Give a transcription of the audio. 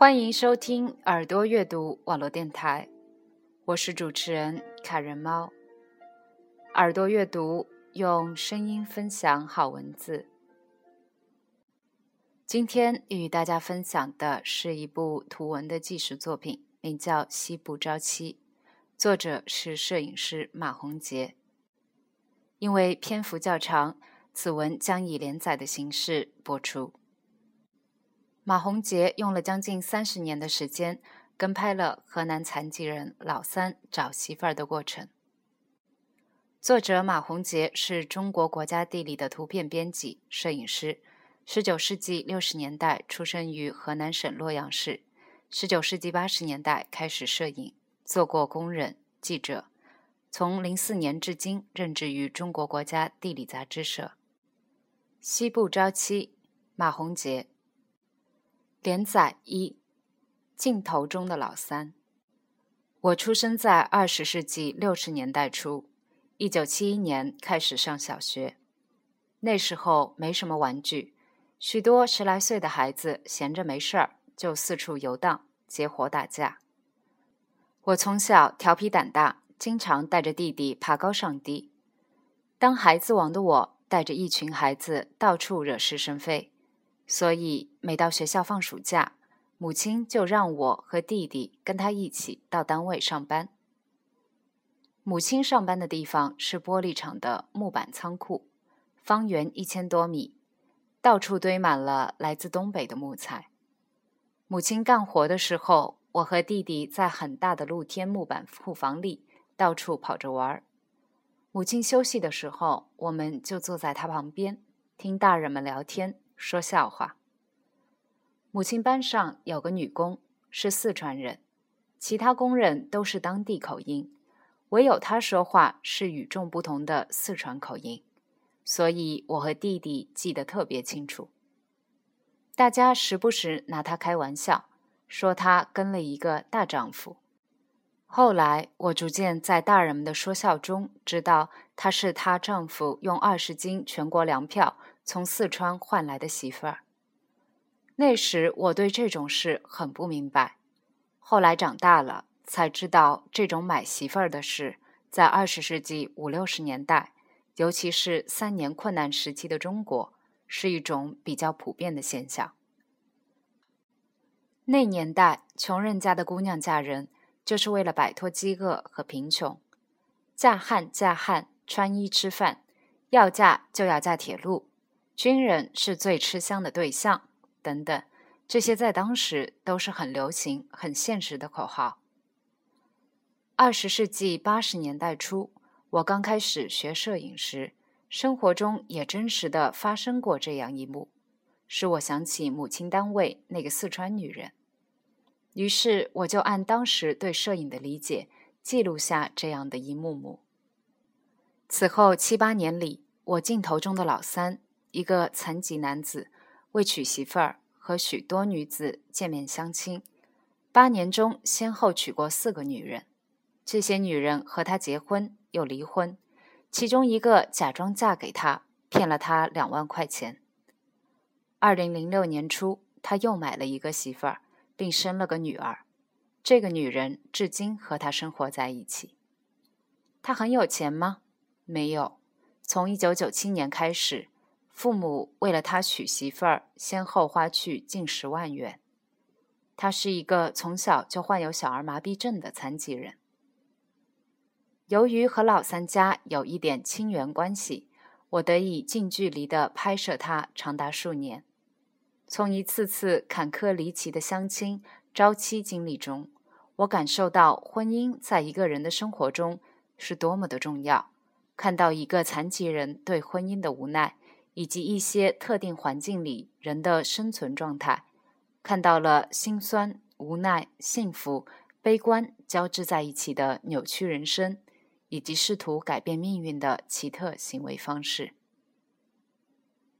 欢迎收听耳朵阅读网络电台，我是主持人卡人猫。耳朵阅读用声音分享好文字。今天与大家分享的是一部图文的纪实作品，名叫《西部朝七》，作者是摄影师马宏杰。因为篇幅较长，此文将以连载的形式播出。马宏杰用了将近三十年的时间，跟拍了河南残疾人老三找媳妇儿的过程。作者马宏杰是中国国家地理的图片编辑、摄影师。十九世纪六十年代出生于河南省洛阳市。十九世纪八十年代开始摄影，做过工人、记者。从零四年至今任职于中国国家地理杂志社。西部朝七，马宏杰。连载一，镜头中的老三。我出生在二十世纪六十年代初，一九七一年开始上小学。那时候没什么玩具，许多十来岁的孩子闲着没事儿就四处游荡、结伙打架。我从小调皮胆大，经常带着弟弟爬高上低。当孩子王的我，带着一群孩子到处惹是生非。所以，每到学校放暑假，母亲就让我和弟弟跟他一起到单位上班。母亲上班的地方是玻璃厂的木板仓库，方圆一千多米，到处堆满了来自东北的木材。母亲干活的时候，我和弟弟在很大的露天木板库房里到处跑着玩儿。母亲休息的时候，我们就坐在她旁边，听大人们聊天。说笑话。母亲班上有个女工是四川人，其他工人都是当地口音，唯有她说话是与众不同的四川口音，所以我和弟弟记得特别清楚。大家时不时拿她开玩笑，说她跟了一个大丈夫。后来我逐渐在大人们的说笑中知道，她是她丈夫用二十斤全国粮票。从四川换来的媳妇儿。那时我对这种事很不明白，后来长大了才知道，这种买媳妇儿的事，在二十世纪五六十年代，尤其是三年困难时期的中国，是一种比较普遍的现象。那年代，穷人家的姑娘嫁人，就是为了摆脱饥饿和贫穷，嫁汉嫁汉，穿衣吃饭，要嫁就要嫁铁路。军人是最吃香的对象，等等，这些在当时都是很流行、很现实的口号。二十世纪八十年代初，我刚开始学摄影时，生活中也真实的发生过这样一幕，使我想起母亲单位那个四川女人。于是，我就按当时对摄影的理解，记录下这样的一幕幕。此后七八年里，我镜头中的老三。一个残疾男子为娶媳妇儿，和许多女子见面相亲，八年中先后娶过四个女人，这些女人和他结婚又离婚，其中一个假装嫁给他，骗了他两万块钱。二零零六年初，他又买了一个媳妇儿，并生了个女儿，这个女人至今和他生活在一起。他很有钱吗？没有，从一九九七年开始。父母为了他娶媳妇儿，先后花去近十万元。他是一个从小就患有小儿麻痹症的残疾人。由于和老三家有一点亲缘关系，我得以近距离的拍摄他长达数年。从一次次坎坷离奇的相亲、朝妻经历中，我感受到婚姻在一个人的生活中是多么的重要，看到一个残疾人对婚姻的无奈。以及一些特定环境里人的生存状态，看到了心酸、无奈、幸福、悲观交织在一起的扭曲人生，以及试图改变命运的奇特行为方式。